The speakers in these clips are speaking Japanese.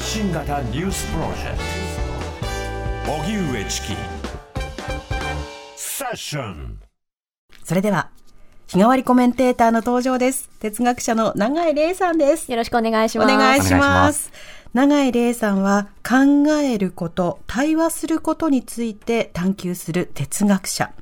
発信型ニュースプロジェクト荻上チキセッションそれでは、日替わりコメンテーターの登場です。哲学者の長井玲さんです。よろしくお願いしおます。お願いします長井玲さんは考えること、対話することについて探求する哲学者。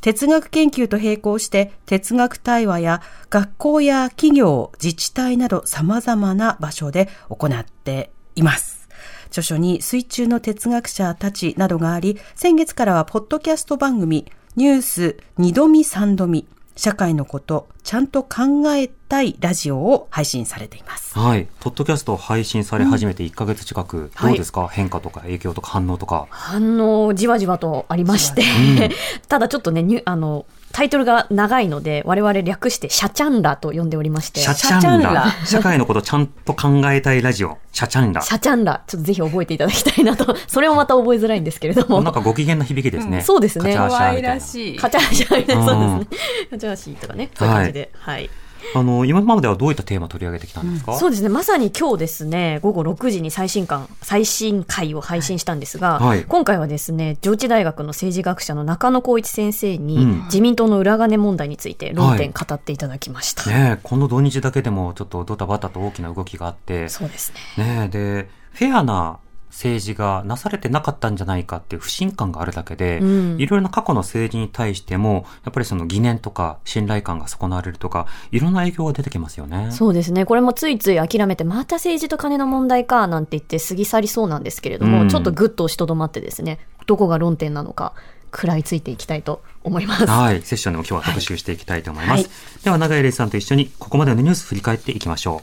哲学研究と並行して哲学対話や学校や企業、自治体など様々な場所で行っています。著書に水中の哲学者たちなどがあり、先月からはポッドキャスト番組ニュース二度見三度見社会のことちゃんと考えたいラジオを配信されています。はい。ポッドキャスト配信され始めて1ヶ月近く、はいどうですか、変化とか影響とか反応とか。反応じわじわとありまして、ただちょっとね、ニュあの、タイトルが長いので、我々略してシャチャンラと呼んでおりまして、シャチャンララ。社会のことちゃんと考えたいラジオ。シャチャンラ。シャチャンラ、ちょっとぜひ覚えていただきたいなと、それもまた覚えづらいんですけれども。なんかご機嫌な響きですね。そうですねカチャーシャー可愛みたいならしい。カチャーシャーみたいな、うんそうですね。カチャーシーとかね、そういう感じで。はいあの、今まではどういったテーマ取り上げてきたんですか、そうですね。まさに今日ですね、午後6時に最新刊、最新回を配信したんですが、はい今回はですね、上智大学の政治学者の中野光一先生に、うん自民党の裏金問題について論点語っていただきました。ねえ、この土日だけでもちょっとドタバタと大きな動きがあって、そうですね。ねえ、で、フェアな政治がなされてなかったんじゃないかっていう不信感があるだけで、うんいろいろな過去の政治に対しても、やっぱりその疑念とか信頼感が損なわれるとか、いろんな影響が出てきますよね。そうですね。これもついつい諦めて、また政治と金の問題か、なんて言って過ぎ去りそうなんですけれども、うんちょっとぐっと押しとどまってですね、どこが論点なのか、食らいついていきたいと思います。はい。セッションでも今日は特集していきたいと思います。はいでは、長井玲さんと一緒に、ここまでのニュース振り返っていきましょ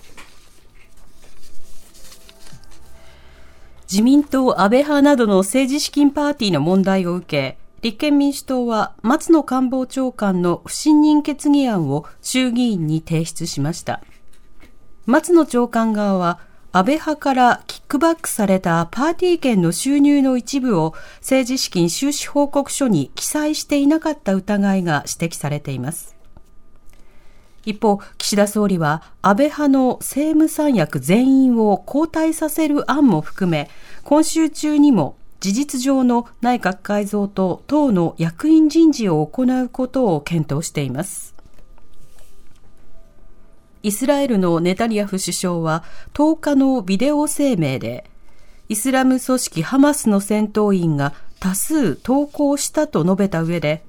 自民党安倍派などの政治資金パーティーの問題を受け、立憲民主党は松野官房長官の不信任決議案を衆議院に提出しました。松野長官側は、安倍派からキックバックされたパーティー券の収入の一部を政治資金収支報告書に記載していなかった疑いが指摘されています。一方、岸田総理は安倍派の政務三役全員を交代させる案も含め、今週中にも事実上の内閣改造と党の役員人事を行うことを検討しています。イスラエルのネタニヤフ首相は10日のビデオ声明で、イスラム組織ハマスの戦闘員が多数投降したと述べた上で、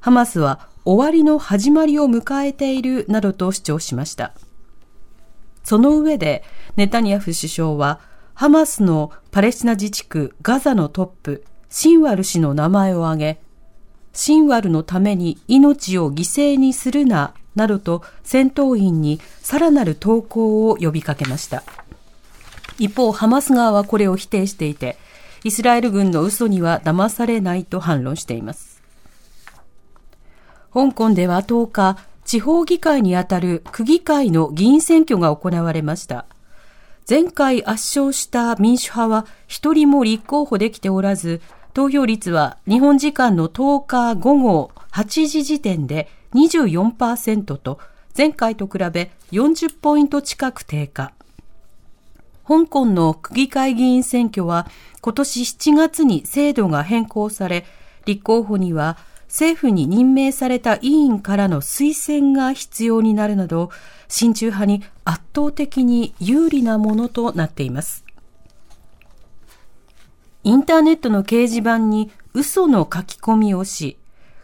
ハマスは終わりの始まりを迎えているなどと主張しました。その上で、ネタニヤフ首相は、ハマスのパレスチナ自治区ガザのトップ、シンワル氏の名前を挙げ、シンワルのために命を犠牲にするな、などと戦闘員にさらなる投降を呼びかけました。一方、ハマス側はこれを否定していて、イスラエル軍の嘘には騙されないと反論しています。香港では10日、地方議会にあたる区議会の議員選挙が行われました。前回圧勝した民主派は一人も立候補できておらず、投票率は日本時間の10日午後8時時点で24%と、前回と比べ40ポイント近く低下。香港の区議会議員選挙は今年7月に制度が変更され、立候補には政府に任命された委員からの推薦が必要になるなど、親中派に圧倒的に有利なものとなっています。インターネットの掲示板に嘘の書き込みをし、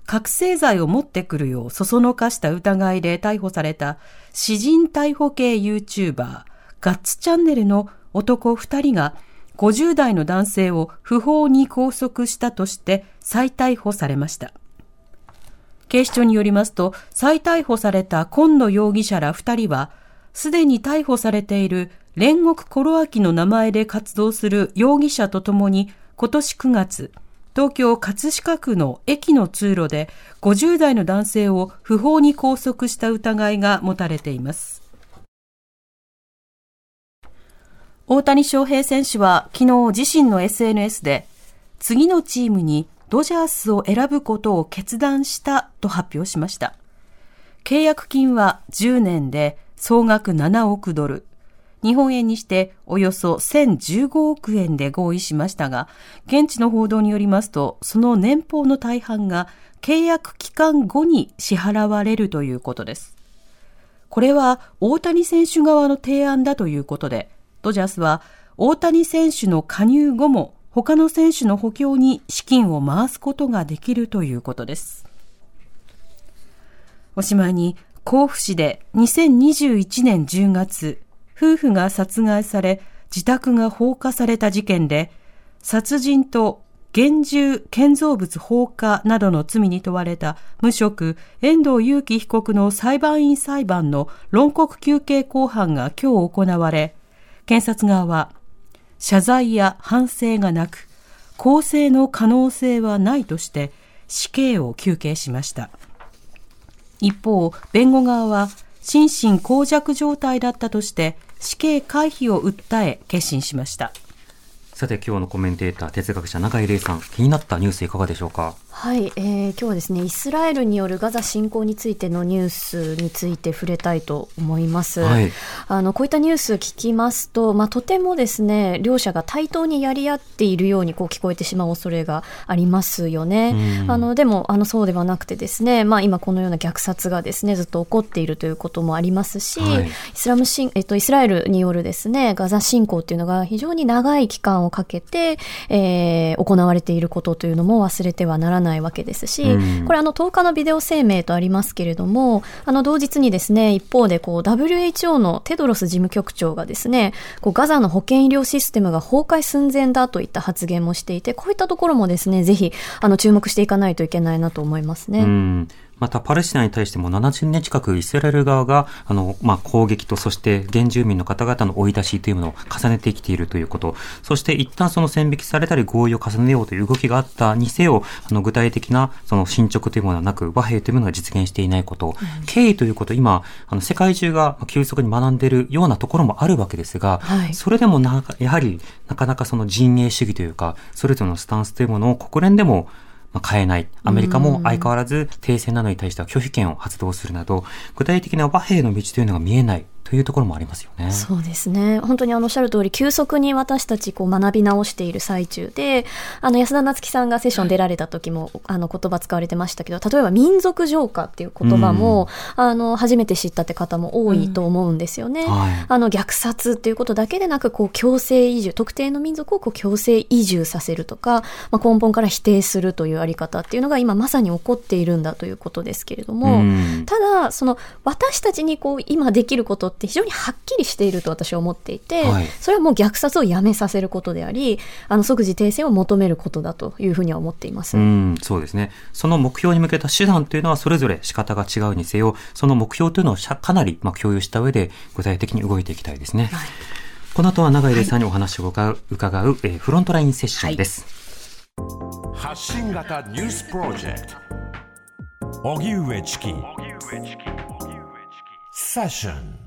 覚醒剤を持ってくるようそそのかした疑いで逮捕された詩人逮捕系 YouTuber ガッツチャンネルの男2人が50代の男性を不法に拘束したとして再逮捕されました。警視庁によりますと、再逮捕された今野容疑者ら2人は、すでに逮捕されている煉獄コロアキの名前で活動する容疑者とともに、今年9月、東京葛飾区の駅の通路で50代の男性を不法に拘束した疑いが持たれています。大谷翔平選手は昨日自身の SNS で次のチームにドジャースを選ぶことを決断したと発表しました。契約金は10年で総額7億ドル、日本円にしておよそ1015億円で合意しましたが、現地の報道によりますと、その年俸の大半が契約期間後に支払われるということです。これは大谷選手側の提案だということで、ドジャースは大谷選手の加入後も他の選手の補強に資金を回すことができるということです。おしまいに、甲府市で2021年10月、夫婦が殺害され、自宅が放火された事件で、殺人と現住建造物放火などの罪に問われた無職遠藤裕樹被告の裁判員裁判の論告求刑公判が今日行われ、検察側は謝罪や反省がなく、公正の可能性はないとして死刑を求刑しました。一方、弁護側は心神耗弱状態だったとして死刑回避を訴え決心しました。さて今日のコメンテーター、哲学者永井玲さん、気になったニュースいかがでしょうか？はい、えー、今日はですね、イスラエルによるガザ侵攻についてのニュースについて触れたいと思います。はいあの、こういったニュース聞きますと、まあ、とてもですね、両者が対等にやり合っているようにこう聞こえてしまう恐れがありますよね。うんあの、でも、あの、そうではなくてですね、まあ、今このような虐殺がですね、ずっと起こっているということもありますし、はいイスラム侵、えっと、イスラエルによるですね、ガザ侵攻っていうのが非常に長い期間をかけて、えー行われていることというのも忘れてはならないわけですし、うんこれあの10日のビデオ声明とありますけれども、あの同日にですね、一方でこう WHO のテドロス事務局長がですね、こうガザの保健医療システムが崩壊寸前だといった発言もしていて、こういったところもですね、ぜひあの注目していかないといけないなと思いますね。うんまた、パレスチナに対しても70年近くイスラエル側が、あの、まあ、攻撃と、そして原住民の方々の追い出しというものを重ねてきているということ、そして一旦その線引きされたり合意を重ねようという動きがあったにせよ、あの、具体的なその進捗というものはなく、和平というものが実現していないこと、経緯ということ、今、あの、世界中が急速に学んでいるようなところもあるわけですが、はい。それでもな、やはり、なかなかその陣営主義というか、それぞれのスタンスというものを国連でも、まあ変えない。アメリカも相変わらず停戦などに対しては拒否権を発動するなど、具体的な和平の道というのが見えないというところもありますよね。そうですね。本当にあのおっしゃる通り、急速に私たちこう学び直している最中で、あの安田夏樹さんがセッション出られた時も、あの言葉使われてましたけど、例えば民族浄化っていう言葉も、あの初めて知ったって方も多いと思うんですよね。はいあの虐殺っていうことだけでなく、こう強制移住、特定の民族をこう強制移住させるとか、まあ、根本から否定するというあり方っていうのが今まさに起こっているんだということですけれども、うんただ、その私たちにこう今できることって非常にはっきりしていると私は思っていて、はいそれはもう虐殺をやめさせることであり、あの即時停戦を求めることだというふうには思っています。うん、そうですね。その目標に向けた手段というのはそれぞれ仕方が違うにせよ、その目標というのをかなりまあ共有した上で具体的に動いていきたいですね。この後は永井玲さんにお話を伺う、伺うえーフロントラインセッションです。発信型ニュースプロジェクト荻上チキセッション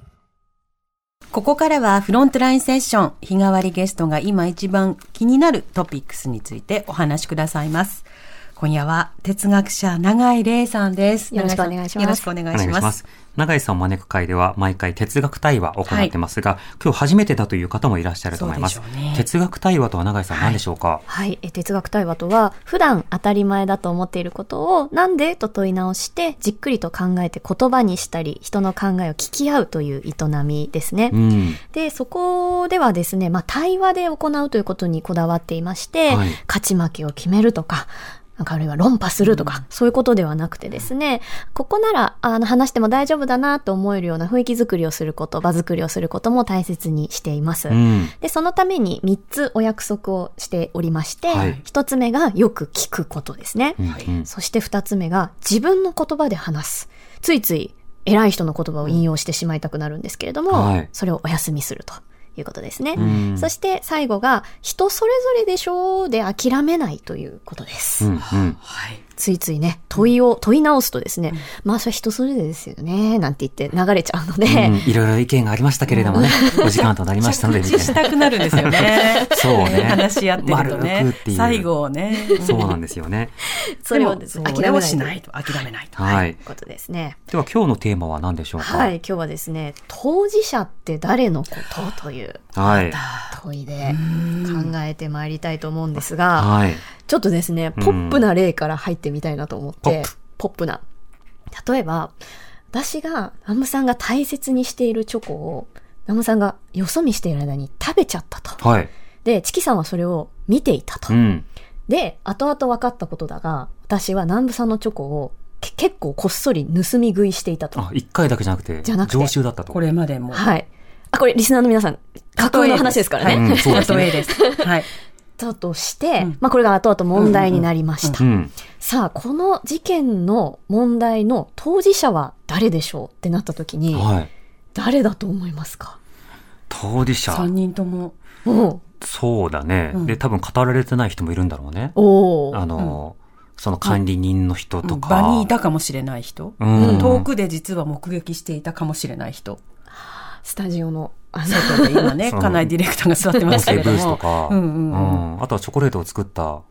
ここからはフロントラインセッション、日替わりゲストが今一番気になるトピックスについてお話しくださいます。今夜は哲学者永井玲さんです。よろしくお願いしますよろしくお願いします。永井さんを招く会では毎回哲学対話を行ってますが、今日初めてだという方もいらっしゃると思います。そうでしょうね哲学対話とは永井さん何でしょうか、はい。え哲学対話とは、普段当たり前だと思っていることを、なんでと問い直して、じっくりと考えて言葉にしたり、人の考えを聞き合うという営みですね。うん。で、そこではですね、まあ、対話で行うということにこだわっていまして、はい勝ち負けを決めるとかあるいは論破するとか、そういうことではなくてですね、ここなら、あの、話しても大丈夫だなと思えるような雰囲気作りをすること、場作りをすることも大切にしています。うん。で、そのために3つお約束をしておりまして、はい1つ目がよく聞くことですね。うんうんそして2つ目が自分の言葉で話す。ついつい偉い人の言葉を引用してしまいたくなるんですけれども、はいそれをお休みするということですね。うんそして最後が人それぞれでしょうで諦めないということです。うんうんはい。ついついね、問いを、問い直すとですね、まあそれ人それぞれですよね、なんて言って流れちゃうので、うんいろいろ意見がありましたけれどもね、お時間となりましたので、みたい着地したくなるんですよね。そうね話し合ってると丸ねくっていう。最後をね。な。そうなんですよね。それをですね、諦めないと。しないと、諦めないと。はい。ということですね。では今日のテーマは何でしょうか？はい、今日はですね、当事者って誰のことというはい。問いで考えてまいりたいと思うんですが、はい。ちょっとですね、ポップな例から入ってみたいなと思って、ポップポップな。例えば、私が、ナムさんが大切にしているチョコを、ナムさんがよそ見している間に食べちゃったと。はい。で、チキさんはそれを見ていたと。うん。で、後々分かったことだが、私は南部さんのチョコをけ結構こっそり盗み食いしていたと。あ、一回だけじゃなくて、じゃなくて常習だったと。これまでも。はい。あ、これリスナーの皆さん、架空の話ですからね。うんそうですね 例えです。はい。だとして、うんまあこれが後々問題になりました。うん。さあ、この事件の問題の当事者は誰でしょうってなった時に、はい。誰だと思いますか？当事者。三人とも。おそうだね。うんで、多分語られてない人もいるんだろうね。あの、その管理人の人とか。場にいたかもしれない人。うん遠くで実は目撃していたかもしれない人。スタジオの、あの、外で今ね、家内ディレクターが座ってますけれども。ースとか、うんうんうんうんあとはチョコレートを作った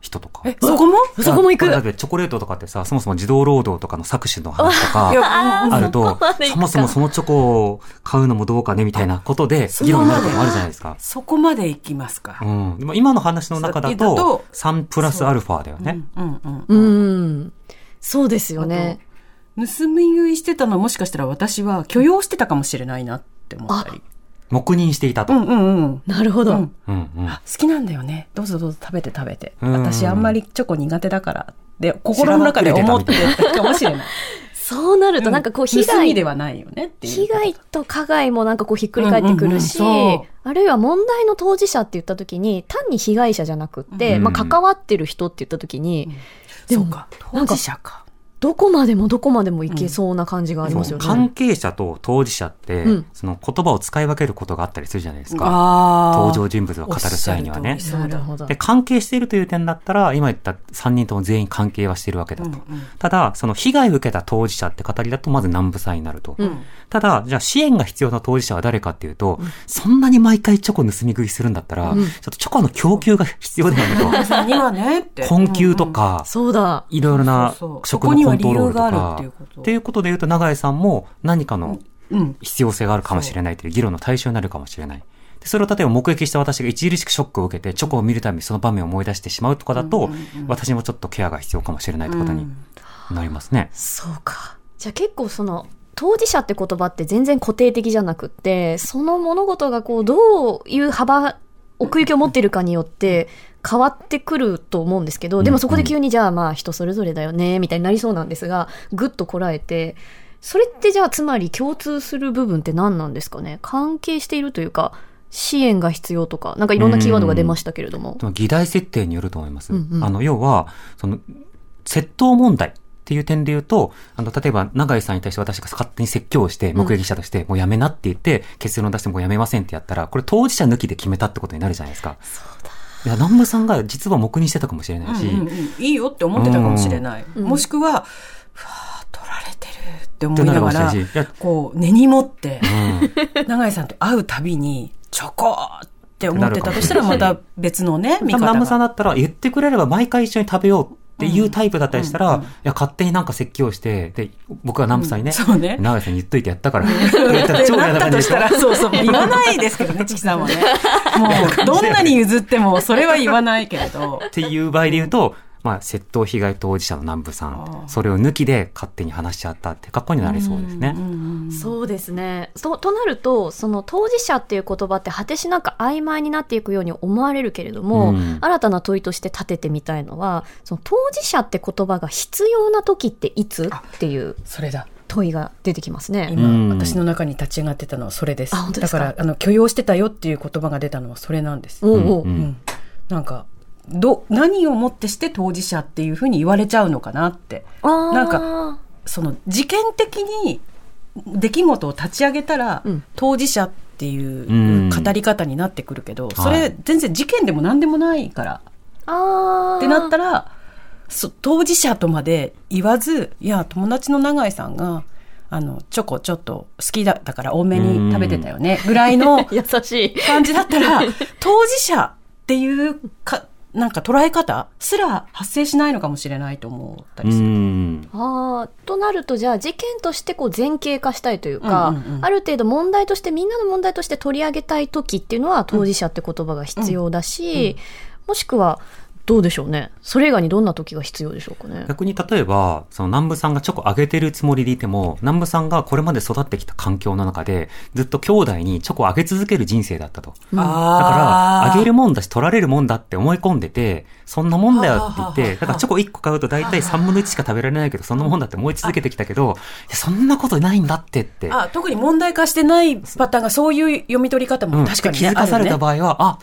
人とか。え、そこも？そこも行く？だってチョコレートとかってさ、そもそも児童労働とかの搾取の話とかあるとそもそもそのチョコを買うのもどうかねみたいなことで、議論になることもあるじゃないですか。そこまで行きますか？うん。でも今の話の中だとと、3プラスアルファだよね。うんうんううん。ん。そうですよね。盗み食いしてたのはもしかしたら私は許容してたかもしれないなって思ったり。黙認していたと。うんうんうんうん。なるほど。うんうん。あ好きなんだよね。どうぞどうぞ食べて食べて。うん私あんまりチョコ苦手だから。で、心の中で思ってたかもしれない。そうなるとなんかこう被害盗みではないよねっていう。被害と加害もなんかこうひっくり返ってくるし、うんうんうんそうあるいは問題の当事者って言った時に、単に被害者じゃなくって、うんまあ関わってる人って言った時に、でもそうか。当事者か。どこまでもどこまでもいけそうな感じがありますよね。関係者と当事者って、うんその言葉を使い分けることがあったりするじゃないですか。あ登場人物を語る際にはねで、。関係しているという点だったら、今言った3人とも全員関係はしているわけだと。うんうんただ、その被害を受けた当事者って語りだと、まず南部さんになると。うんただ、じゃあ支援が必要な当事者は誰かっていうと、そんなに毎回チョコ盗み食いするんだったら、うんちょっとチョコの供給が必要だよね。と。困窮とか、そうだ。いろいろな食のコントロールとか、るっていうことで言うと、永井さんも何かのうん。うん。必要性があるかもしれないという議論の対象になるかもしれない。でそれを例えば目撃した私が著しくショックを受けて、チョコを見るたびにその場面を思い出してしまうとかだと、うんうんうん私もちょっとケアが必要かもしれないということになりますね。そうか。じゃあ結構その、当事者って言葉って全然固定的じゃなくって、その物事がこう、どういう幅、奥行きを持っているかによって変わってくると思うんですけど、でもそこで急にじゃあまあ人それぞれだよね、みたいになりそうなんですが、ぐっとこらえて、それってじゃあつまり共通する部分って何なんですかね？関係しているというか、支援が必要とか、なんかいろんなキーワードが出ましたけれども議題設定によると思います。うんうんあの、要は、その、窃盗問題っていう点で言うと、あの、例えば、永井さんに対して私が勝手に説教をして、目撃者として、もうやめなって言って、結論を出してもうやめませんってやったら、これ当事者抜きで決めたってことになるじゃないですか。そうだ。いや、南部さんが実は黙認してたかもしれないし、うんうんうんいいよって思ってたかもしれない。うんもしくは、ふわー取られてるって思いながらこう、根に持って、うん。永井さんと会うたびに、チョコって思ってたとしたら、また別のね、見多分南部さん方が。だったら、言ってくれれば毎回一緒に食べようっていうタイプだったりしたら、いや、勝手になんか説教して、で、僕は南部さん。にね、そうね。永井さんに言っといてやったから、言ったら超嫌な感じでしょ？そうそう、言わないですけどね、チキさんはね。もう、どんなに譲っても、それは言わないけれど。っていう場合で言うと、まあ、窃盗被害当事者の南部さあん、ーそれを抜きで勝手に話し合ったって格好になりそうですね。そうですね。と、となると、その当事者っていう言葉って果てしなく曖昧になっていくように思われるけれども、うん新たな問いとして立ててみたいのは、その当事者って言葉が必要な時っていつっていうそれだ。問いが出てきますね。今、うん私の中に立ち上がってたのはそれです。あ本当ですか？だから、あの、許容してたよっていう言葉が出たのはそれなんです。おうおううんうんなんか、ど、何をもってして当事者っていうふうに言われちゃうのかなって。なんかその事件的に出来事を立ち上げたら、うん。当事者っていう語り方になってくるけど、そはれ全然事件でも何でもないから、あー。ってなったら、そ当事者とまで言わず、いや、友達の永井さんが、あの、チョコちょっと好きだったから多めに食べてたよね、ぐらいの 優しい。感じだったら、当事者っていうか、なんか捉え方すら発生しないのかもしれないと思ったりする。うん。ああ、となると、じゃあ事件としてこう前景化したいというか、うんうんうんある程度問題として、みんなの問題として取り上げたい時っていうのは当事者って言葉が必要だし、もしくは、どうでしょうね。それ以外にどんな時が必要でしょうかね。逆に例えば、その南部さんがチョコあげてるつもりでいても、南部さんがこれまで育ってきた環境の中で、ずっと兄弟にチョコをあげ続ける人生だったと。だから、あげるもんだし取られるもんだって思い込んでて、そんなもんだよって言って、だからチョコ1個買うと大体3分の1しか食べられないけど、そんなもんだって思い続けてきたけど、いやそんなことないんだってって。あ、特に問題化してないパターンがそういう読み取り方うん、も確かに、気ねづかされた場合は、あ、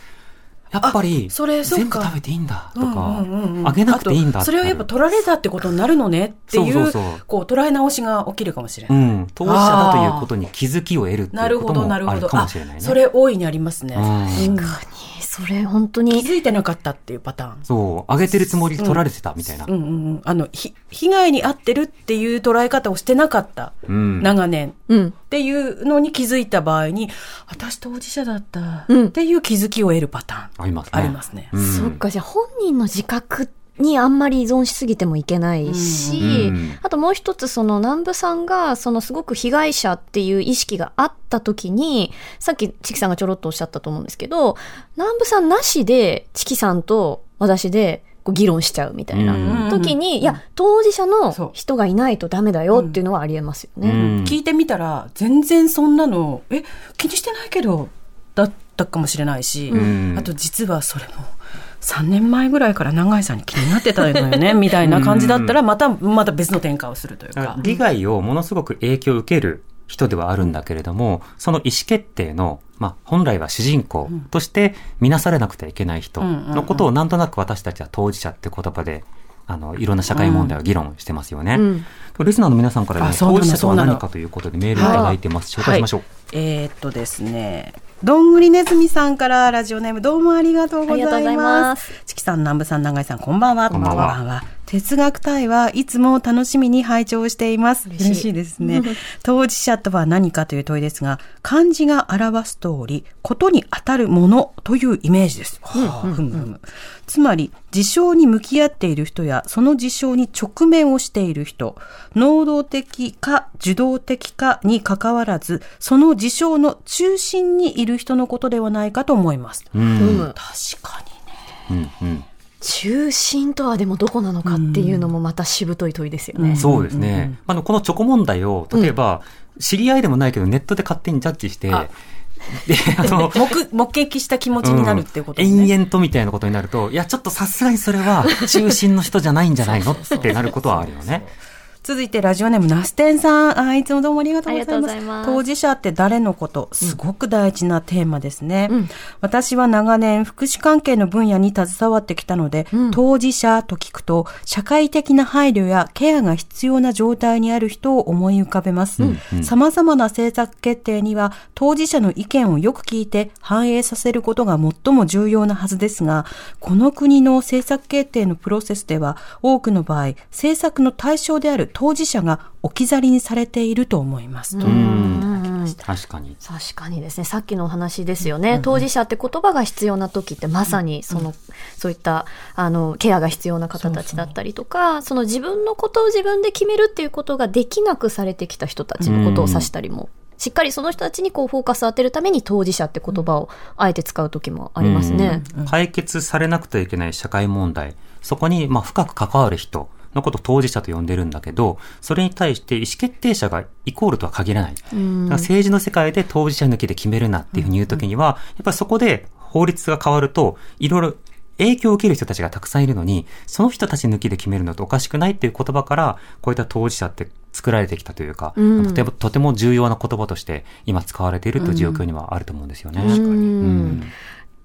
やっぱり、あそれそっか全部食べていいんだとか、うんうんうんあげなくていいんだそれをやっぱ取られたってことになるのねっていう、こう捉え直しが起きるかもしれない。うん、当事者だということに気づきを得るってないるほど、うこともなるほど。あるかもあしれないね。それ大いにありますね。うんうんそれ本当気に、づいてなかったっていうパターン。そう、あげてるつもりで取られてたみたいな。うんうんうん。あの、ひ被害に遭ってるっていう捉え方をしてなかった。うん長年。うん。っていうのに気づいた場合に、私当事者だったうんっていう気づきを得るパターン。ありますね。ありますねうんそっか、じゃあ本人の自覚にあんまり依存しすぎてもいけないし、うん。あともう一つその南部さんがそのすごく被害者っていう意識があった時に、さっきチキさんがちょろっとおっしゃったと思うんですけど、南部さんなしでチキさんと私でこう議論しちゃうみたいうん。な時に、いや、当事者の人がいないとダメだよっていうのはありえますよね。うん。聞いてみたら、全然そんなの、え、気にしてないけど、だったかもしれないし、うん。あと実はそれも、3年前ぐらいから永井さんに気になってたのよね、みたいな感じだったら、また、また別の転換をするというか。利害をものすごく影響を受ける人ではあるんだけれども、その意思決定の、まあ、本来は主人公として見なされなくてはいけない人のことをなんとなく私たちは当事者って言葉で、あの、いろんな社会問題を議論してますよね。うんリスナーの皆さんからね、あそうなの当事者とは何かということでメールをいただいてます。紹介しましょう。えーっとですね、どんぐりねずみさんからラジオネームどうもありがとうございありがとうございま。ますチキさん、南部さん、長井さん、こんばんは。こんばんは哲学対はいつも楽しみに拝聴しています。嬉しい嬉しいですね。当事者とは何かという問いですが、漢字が表す通り、ことに当たるものというイメージです。はあ、ふむふむ。つまり、事象に向き合っている人や、その事象に直面をしている人、能動的か受動的かに関わらず、その事象の中心にいる人のことではないかと思います。うん。ううんん確かにね。うん。中心とはでもどこなのかっていうのもまたしぶとい問いですよね。そうですね。あの、このチョコ問題を、例えば、知り合いでもないけど、ネットで勝手にジャッジして、あで、あの、目、目撃した気持ちになるっていうことですうんね。延々とみたいなことになると、いや、ちょっとさすがにそれは中心の人じゃないんじゃないの？ってなることはあるよね。続いてラジオネームナステンさん。あいつもどうもありがとうございます。ます当事者って誰のことすごく大事なテーマですね。うん私は長年福祉関係の分野に携わってきたので、うん当事者と聞くと社会的な配慮やケアが必要な状態にある人を思い浮かべます。うん様々な政策決定には当事者の意見をよく聞いて反映させることが最も重要なはずですが、この国の政策決定のプロセスでは多くの場合、政策の対象である当事者が置き去りにされていると思います。と確かに。確かにですね。さっきのお話ですよね。当事者って言葉が必要な時ってまさにその、そういった、あの、ケアが必要な方たちだったりとか、その自分のことを自分で決めるっていうことができなくされてきた人たちのことを指したりも。しっかりその人たちにこうフォーカスを当てるために当事者って言葉をあえて使う時もありますね。うん解決されなくてはいけない社会問題、そこにまあ深く関わる人のことを当事者と呼んでるんだけど、それに対して意思決定者がイコールとは限らない。だから政治の世界で当事者抜きで決めるなっていうふうに言うときには、やっぱりそこで法律が変わると、いろいろ影響を受ける人たちがたくさんいるのに、その人たち抜きで決めるのとおかしくないっていう言葉から、こういった当事者って作られてきたというか、うん。とてもとても重要な言葉として今使われているという状況にはあると思うんですよね。うん。うん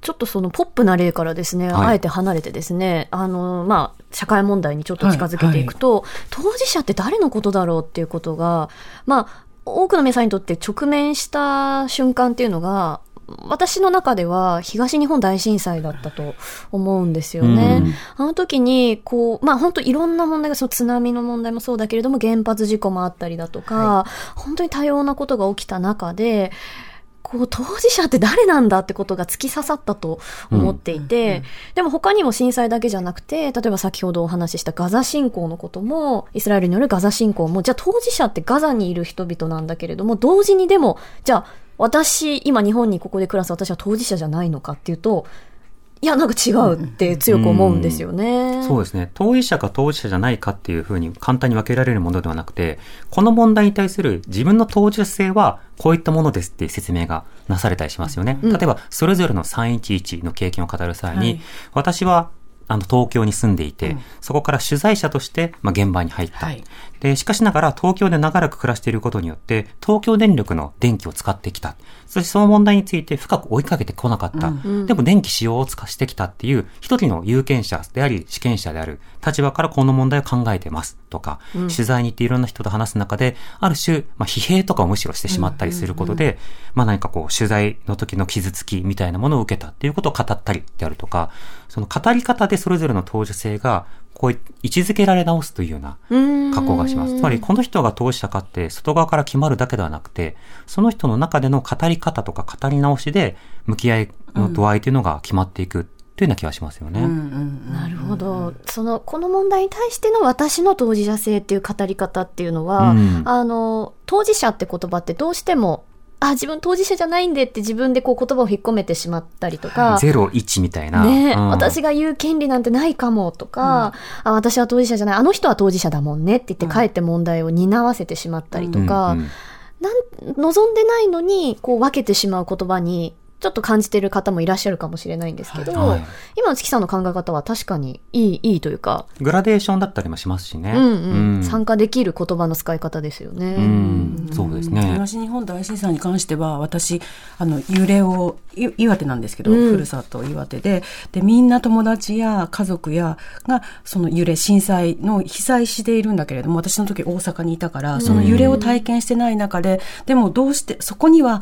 ちょっとそのポップな例からですね、はい。あえて離れてですね、あの、まあ、社会問題にちょっと近づけていくと、当事者って誰のことだろうっていうことが、まあ、多くの皆さんにとって直面した瞬間っていうのが、私の中では東日本大震災だったと思うんですよね。あの時に、こう、まあ本当いろんな問題が、その津波の問題もそうだけれども、原発事故もあったりだとか、はい、本当に多様なことが起きた中で、こう、当事者って誰なんだってことが突き刺さったと思っていて、うん。でも他にも震災だけじゃなくて、例えば先ほどお話ししたガザ侵攻のことも、イスラエルによるガザ侵攻も、じゃあ当事者ってガザにいる人々なんだけれども、同時にでも、じゃあ私、今日本にここで暮らす私は当事者じゃないのかっていうと、いや、なんか違うって強く思うんですよね、うん、そうですね。当事者か当事者じゃないかっていうふうに簡単に分けられるものではなくて、この問題に対する自分の当事者性はこういったものですっていう説明がなされたりしますよね。うん、例えば、それぞれの311の経験を語る際に、はい、私はあの、東京に住んでいて、うん、そこから取材者として、まあ、現場に入った。はい、で、しかしながら東京で長らく暮らしていることによって、東京電力の電気を使ってきた。そしてその問題について深く追いかけてこなかった。うん、でも電気使用を使してきたっていう、一人の有権者であり、試験者である立場からこの問題を考えてますとか、うん、取材に行っていろんな人と話す中で、ある種、まあ、疲弊とかをむしろしてしまったりすることで、まあ何かこう、取材の時の傷つきみたいなものを受けたっていうことを語ったりであるとか、その語り方でそれぞれの当事性が、こう位置づけられ直すというような格好がします。つまり、この人が当事者かって外側から決まるだけではなくて、その人の中での語り方とか語り直しで、向き合いの度合いというのが決まっていく。というような気がしますよね。なるほど。その、この問題に対しての私の当事者性っていう語り方っていうのは、うん、あの、当事者って言葉ってどうしてもあ、自分当事者じゃないんでって自分でこう言葉を引っ込めてしまったりとか。ゼロ、一みたいな。ね、うん、私が言う権利なんてないかもとか、うん、あ、私は当事者じゃない、あの人は当事者だもんねって言ってかえって問題を担わせてしまったりとか、うんうん、なん望んでないのにこう分けてしまう言葉にちょっと感じてる方もいらっしゃるかもしれないんですけど、はい、今の月さんの考え方は確かにいい、いいというか。グラデーションだったりもしますしね。うんうん。うん、参加できる言葉の使い方ですよね。うん、そうですね。東日本大震災に関しては、私、あの、揺れを、岩手なんですけど、うん、ふるさと岩手で、で、みんな友達や家族や、が、その揺れ、震災の被災しているんだけれども、私の時大阪にいたから、その揺れを体験してない中で、でもどうして、そこには、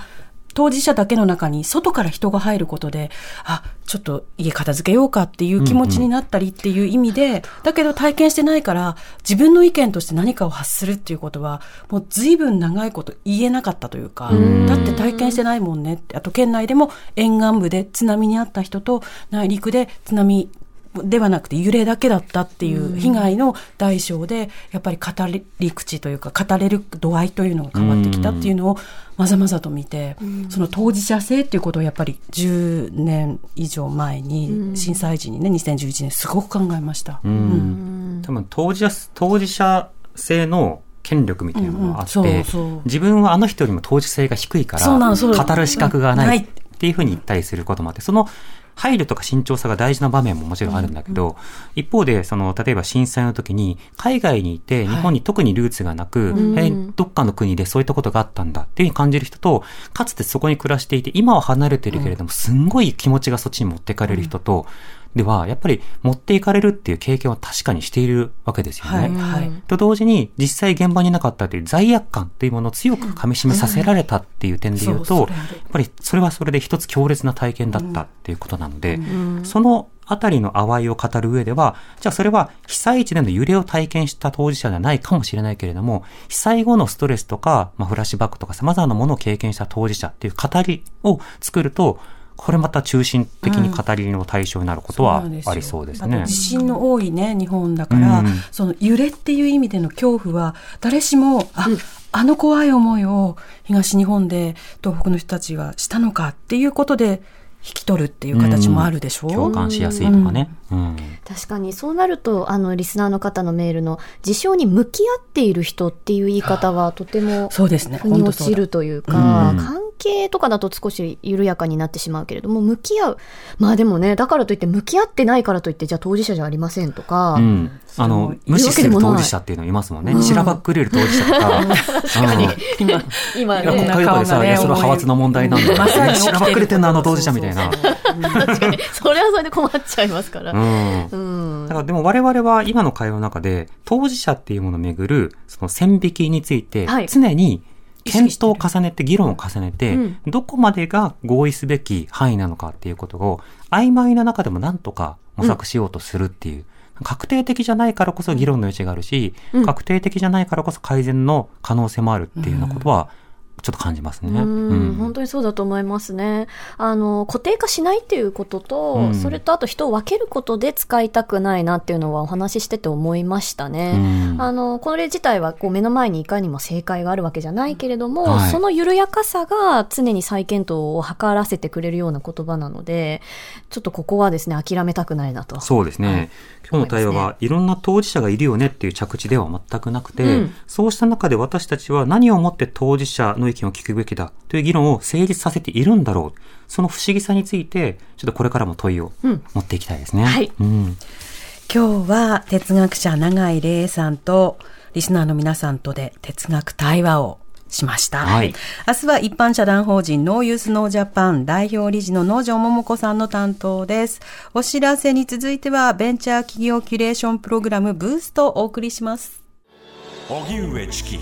当事者だけの中に外から人が入ることで、あ、ちょっと家片付けようかっていう気持ちになったりっていう意味で、うんうん、だけど体験してないから、自分の意見として何かを発するっていうことは、もう随分長いこと言えなかったというか、だって体験してないもんねって、あと県内でも沿岸部で津波にあった人と内陸で津波ではなくて揺れだけだったっていう被害の代償で、やっぱり語り口というか、語れる度合いというのが変わってきたっていうのを、まざまざと見て、その当事者性っていうことをやっぱり10年以上前に、震災時にね、2011年すごく考えました。うん。多分当事者、当事者性の権力みたいなものがあって、自分はあの人よりも当事性が低いから、語る資格がないっていうふうに言ったりすることもあって、その配慮とか慎重さが大事な場面ももちろんあるんだけど、うんうん、一方で、その、例えば震災の時に、海外にいて、日本に特にルーツがなく、はい、どっかの国でそういったことがあったんだっていうふうに感じる人と、かつてそこに暮らしていて、今は離れてるけれども、すんごい気持ちがそっちに持ってかれる人と、では、やっぱり持っていかれるっていう経験は確かにしているわけですよね。はいはい、と同時に、実際現場になかったという罪悪感っていうものを強く噛み締めさせられたっていう点で言うと、やっぱりそれはそれで一つ強烈な体験だったっていうことなので、そのあたりの淡いを語る上では、じゃあそれは被災地での揺れを体験した当事者ではないかもしれないけれども、被災後のストレスとか、まあ、フラッシュバックとか様々なものを経験した当事者っていう語りを作ると、これまた中心的に語りの対象になることはありそうですね。うん、地震の多いね、日本だから、うん、その揺れっていう意味での恐怖は、誰しも、あ、うん、あの怖い思いを東日本で東北の人たちはしたのかっていうことで、引き取るっていう形もあるでしょ？う、うん、共感しやすいとかね、うん、確かにそうなるとあのリスナーの方のメールの事象に向き合っている人っていう言い方はとてもそうですね。腑に落ちるというか、関係とかだと少し緩やかになってしまうけれども、向き合う。まあでもね、だからといって向き合ってないからといって、じゃあ当事者じゃありませんとか。うん、あの、無視する当事者っていうのいますもんね。散らばっくれる当事者とか。確かに。今、今ね。国会とかでさ、それは派閥の問題なんだ。まさに散らばっくれてんのあの当事者みたいな。確かに。それはそれで困っちゃいますから。うん。だからでも我々は今の会話の中で、当事者っていうものをめぐる、その線引きについて、常に、検討を重ねて、議論を重ねて、うん。どこまでが合意すべき範囲なのかっていうことを、曖昧な中でもなんとか模索しようとするっていう、確定的じゃないからこそ議論の余地があるし、うん。確定的じゃないからこそ改善の可能性もあるっていうようなことは、ちょっと感じますね。うん本当にそうだと思いますね。あの、固定化しないっていうことと、うんそれとあと人を分けることで使いたくないなっていうのはお話ししてて思いましたね。うんあの、これ自体はこう目の前にいかにも正解があるわけじゃないけれども、はいその緩やかさが常に再検討を図らせてくれるような言葉なので、ちょっとここはですね、諦めたくないなと。そうですね。はい今日の対話は、いろんな当事者がいるよねっていう着地では全くなくて、うんそうした中で私たちは何をもって当事者の意見を聞くべきだという議論を成立させているんだろう。その不思議さについて、ちょっとこれからも問いをうん持っていきたいですね。はいうん今日は哲学者永井玲さんとリスナーの皆さんとで哲学対話をしました。はい明日は一般社団法人ノーユースノージャパン代表理事の農場桃子さんの担当です。お知らせに続いてはベンチャー企業キュレーションプログラムブーストをお送りします。荻上チキ